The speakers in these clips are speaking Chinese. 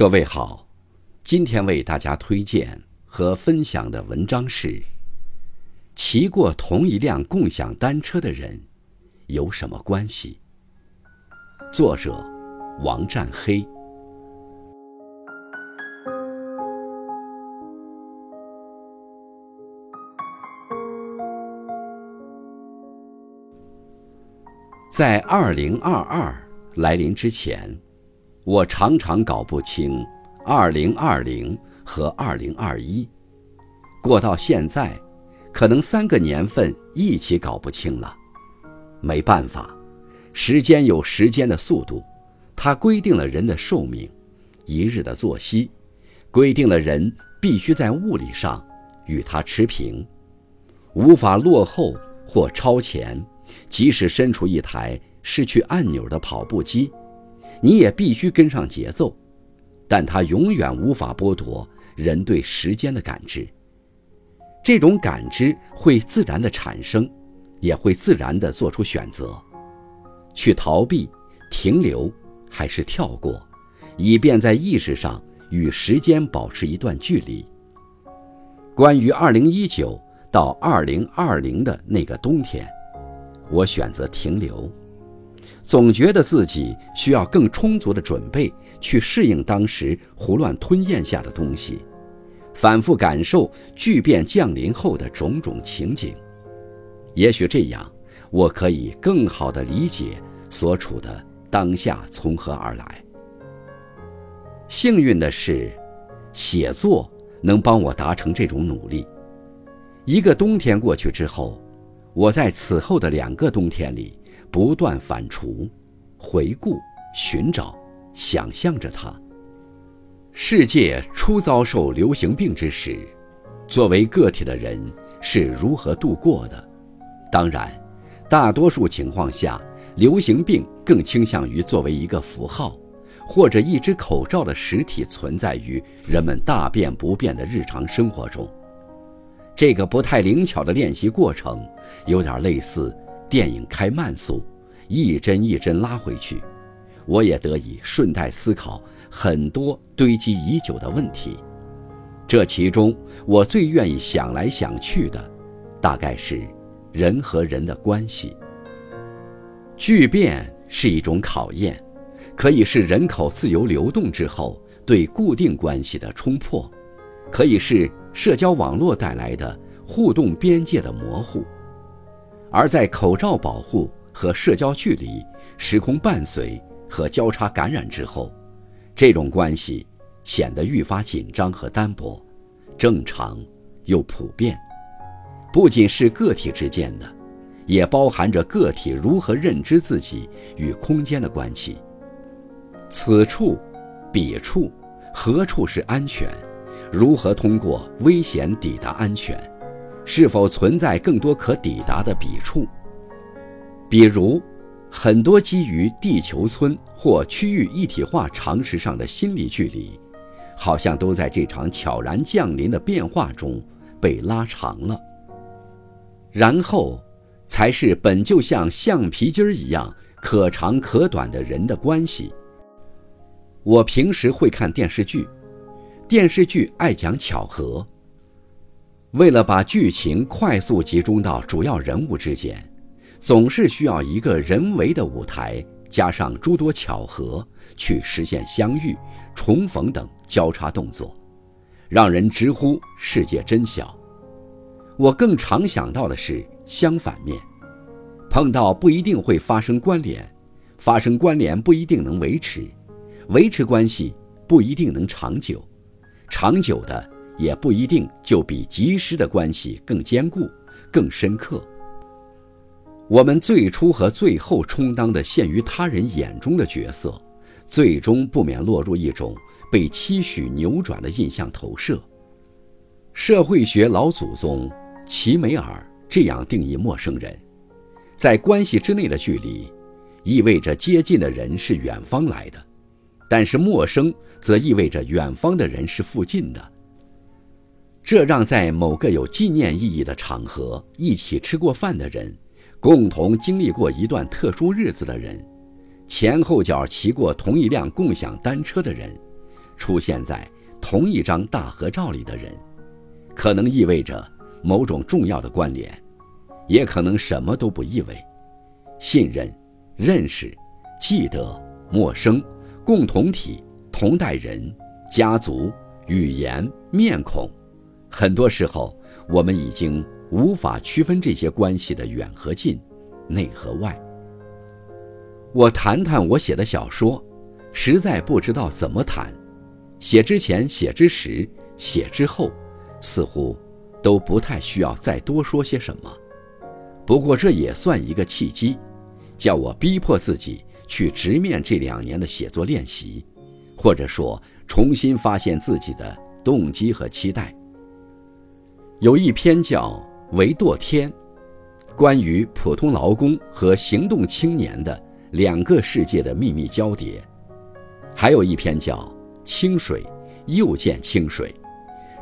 各位好，今天为大家推荐和分享的文章是：骑过同一辆共享单车的人有什么关系？作者王占黑。在二零二二来临之前。我常常搞不清2020和2021，过到现在，可能三个年份一起搞不清了。没办法，时间有时间的速度，它规定了人的寿命，一日的作息，规定了人必须在物理上与它持平，无法落后或超前。即使身处一台失去按钮的跑步机。你也必须跟上节奏，但它永远无法剥夺人对时间的感知。这种感知会自然的产生，也会自然的做出选择，去逃避、停留还是跳过，以便在意识上与时间保持一段距离。关于2019到2020的那个冬天，我选择停留。总觉得自己需要更充足的准备去适应当时胡乱吞咽下的东西，反复感受巨变降临后的种种情景。也许这样，我可以更好地理解所处的当下从何而来。幸运的是，写作能帮我达成这种努力。一个冬天过去之后，我在此后的两个冬天里。不断反刍、回顾、寻找、想象着它。世界初遭受流行病之时，作为个体的人是如何度过的？当然，大多数情况下，流行病更倾向于作为一个符号，或者一只口罩的实体存在于人们大变不变的日常生活中。这个不太灵巧的练习过程，有点类似。电影开慢速，一帧一帧拉回去，我也得以顺带思考很多堆积已久的问题。这其中，我最愿意想来想去的，大概是人和人的关系。巨变是一种考验，可以是人口自由流动之后对固定关系的冲破，可以是社交网络带来的互动边界的模糊。而在口罩保护和社交距离、时空伴随和交叉感染之后，这种关系显得愈发紧张和单薄，正常又普遍。不仅是个体之间的，也包含着个体如何认知自己与空间的关系。此处、彼处、何处是安全？如何通过危险抵达安全？是否存在更多可抵达的彼处？比如，很多基于地球村或区域一体化常识上的心理距离，好像都在这场悄然降临的变化中被拉长了。然后，才是本就像橡皮筋儿一样可长可短的人的关系。我平时会看电视剧，电视剧爱讲巧合。为了把剧情快速集中到主要人物之间，总是需要一个人为的舞台，加上诸多巧合，去实现相遇、重逢等交叉动作，让人直呼世界真小。我更常想到的是相反面：碰到不一定会发生关联，发生关联不一定能维持，维持关系不一定能长久，长久的。也不一定就比及时的关系更坚固、更深刻。我们最初和最后充当的陷于他人眼中的角色，最终不免落入一种被期许扭转的印象投射。社会学老祖宗齐美尔这样定义陌生人：在关系之内的距离，意味着接近的人是远方来的；但是陌生则意味着远方的人是附近的。这让在某个有纪念意义的场合一起吃过饭的人，共同经历过一段特殊日子的人，前后脚骑过同一辆共享单车的人，出现在同一张大合照里的人，可能意味着某种重要的关联，也可能什么都不意味。信任、认识、记得、陌生、共同体、同代人、家族、语言、面孔，很多时候我们已经无法区分这些关系的远和近、内和外。我谈谈我写的小说，实在不知道怎么谈。写之前、写之时、写之后，似乎都不太需要再多说些什么。不过这也算一个契机，叫我逼迫自己去直面这两年的写作练习，或者说重新发现自己的动机和期待。有一篇叫《维堕天》，关于普通劳工和行动青年的两个世界的秘密交叠；还有一篇叫。清水，又见清水，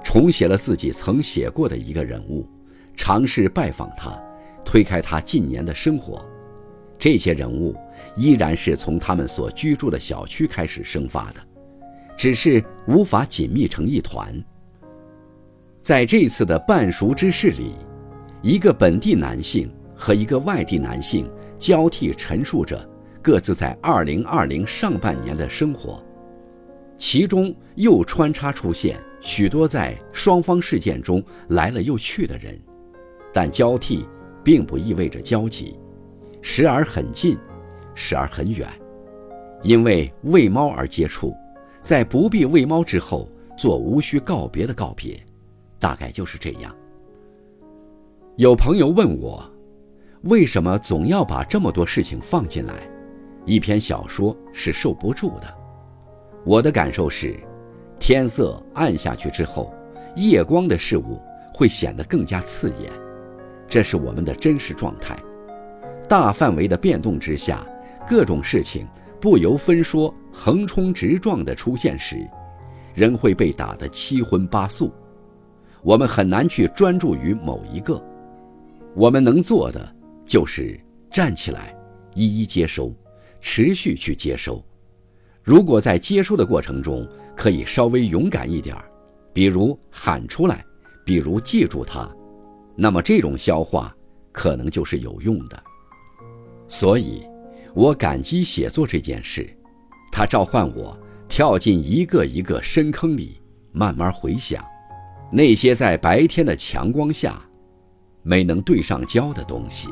重写了自己曾写过的一个人物，尝试拜访他，推开他近年的生活。这些人物依然是从他们所居住的小区开始生发的，只是无法紧密成一团。在这次的半熟之事里，一个本地男性和一个外地男性交替陈述着各自在2020上半年的生活。其中又穿插出现许多在双方事件中来了又去的人，但交替并不意味着交集，时而很近，时而很远，因为喂猫而接触，在不必喂猫之后做无需告别的告别，大概就是这样。有朋友问我，为什么总要把这么多事情放进来？一篇小说是受不住的。我的感受是，天色暗下去之后，夜光的事物会显得更加刺眼，这是我们的真实状态。大范围的变动之下，各种事情不由分说、横冲直撞地出现时，人会被打得七荤八素。我们很难去专注于某一个，我们能做的就是站起来，一一接收，持续去接收。如果在接收的过程中可以稍微勇敢一点儿，比如喊出来，比如记住它，那么这种消化可能就是有用的。所以，我感激写作这件事，它召唤我跳进一个一个深坑里，慢慢回想那些在白天的强光下没能对上焦的东西。